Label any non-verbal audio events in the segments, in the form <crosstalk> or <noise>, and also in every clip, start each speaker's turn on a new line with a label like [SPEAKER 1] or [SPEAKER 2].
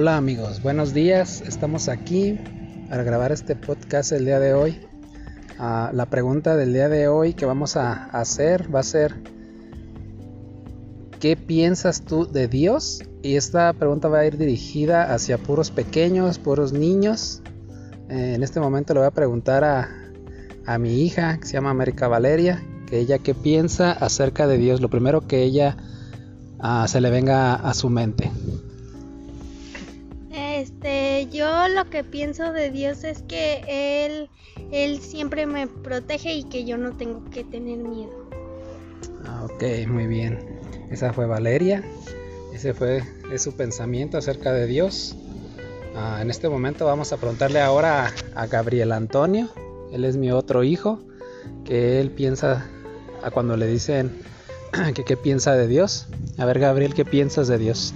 [SPEAKER 1] Hola amigos, buenos días. Estamos aquí para grabar este podcast el día de hoy. Ah, la pregunta del día de hoy que vamos a hacer va a ser ¿qué piensas tú de Dios? Y esta pregunta va a ir dirigida hacia puros pequeños, puros niños. Eh, en este momento le voy a preguntar a, a mi hija, que se llama América Valeria, que ella qué piensa acerca de Dios. Lo primero que ella ah, se le venga a su mente.
[SPEAKER 2] Este, yo lo que pienso de Dios es que Él, Él siempre me protege y que yo no tengo que tener miedo.
[SPEAKER 1] Ah, ok, muy bien. Esa fue Valeria. Ese fue es su pensamiento acerca de Dios. Ah, en este momento vamos a preguntarle ahora a, Gabriel Antonio. Él es mi otro hijo. Que él piensa a cuando le dicen <clears throat> que qué piensa de Dios. A ver, Gabriel, ¿qué piensas de Dios?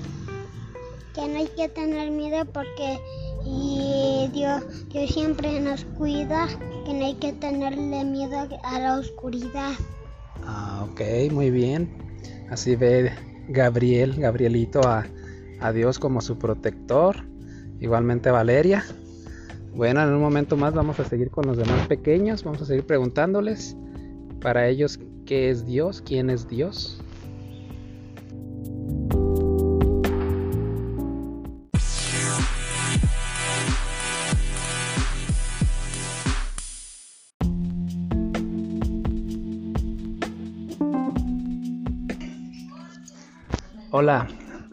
[SPEAKER 3] Porque y Dios, Dios siempre nos cuida, que no hay que tenerle miedo a la oscuridad.
[SPEAKER 1] Ah, ok, muy bien. Así ve Gabriel, Gabrielito a, a Dios como su protector. Igualmente Valeria. Bueno, en un momento más vamos a seguir con los demás pequeños. Vamos a seguir preguntándoles para ellos qué es Dios, quién es Dios. Hola,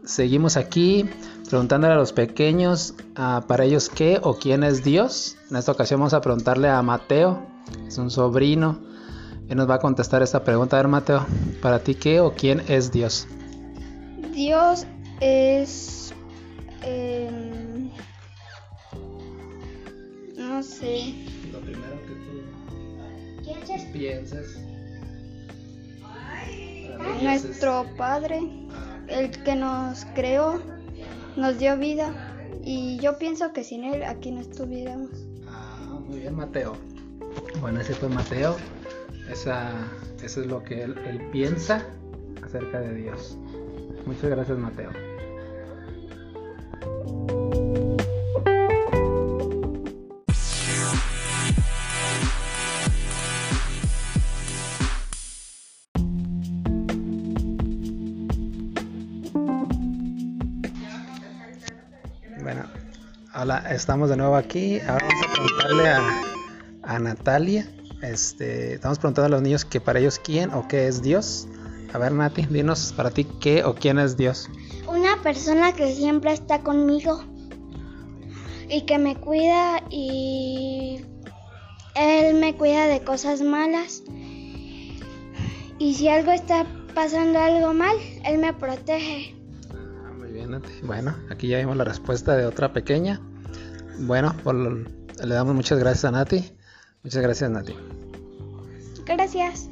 [SPEAKER 1] seguimos aquí preguntándole a los pequeños ah, para ellos qué o quién es Dios. En esta ocasión vamos a preguntarle a Mateo, es un sobrino, y nos va a contestar esta pregunta. A ver, Mateo, para ti qué o quién es Dios.
[SPEAKER 4] Dios es... em, no sé.
[SPEAKER 1] Lo primero que tú piensas.
[SPEAKER 4] Nuestro Padre, el que nos creó, nos dio vida y yo pienso que sin Él aquí no estuviéramos.
[SPEAKER 1] Ah, muy bien, Mateo. Bueno, ese fue Mateo. Esa, eso es lo que él, él piensa acerca de Dios. Muchas gracias, Mateo. Hola, estamos de nuevo aquí. Ahora vamos a preguntarle a, Natalia. Este, estamos preguntando a los niños que para ellos quién o qué es Dios. A ver, Nati, dinos para ti qué o quién es Dios.
[SPEAKER 3] Una persona que siempre está conmigo y que me cuida y Él me cuida de cosas malas. Y si algo está pasando algo mal, Él me protege.
[SPEAKER 1] Bueno, aquí ya vimos la respuesta de otra pequeña. Bueno, por le damos muchas gracias a Nati. Muchas gracias, Nati.
[SPEAKER 4] Gracias.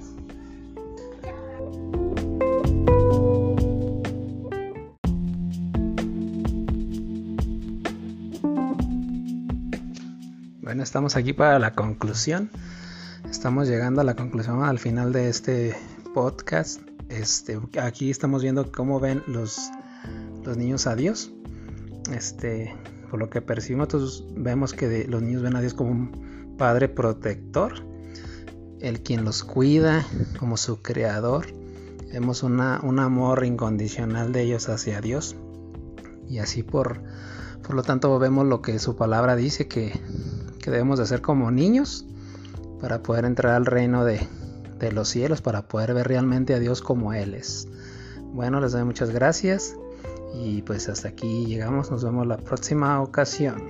[SPEAKER 1] Bueno, estamos aquí para la conclusión. Estamos llegando a la conclusión al final de este podcast. Este, aquí estamos viendo cómo ven los, los niños a Dios. Este, por lo que percibimos, vemos que los niños ven a Dios como un padre protector, el quien los cuida, como su creador. Vemos una, un amor incondicional de ellos hacia Dios. Y así por, por lo tanto vemos lo que su palabra dice que, que debemos de hacer como niños para poder entrar al reino de, de los cielos, para poder ver realmente a Dios como Él es. Bueno, les doy muchas gracias y pues hasta aquí llegamos, nos vemos la próxima ocasión.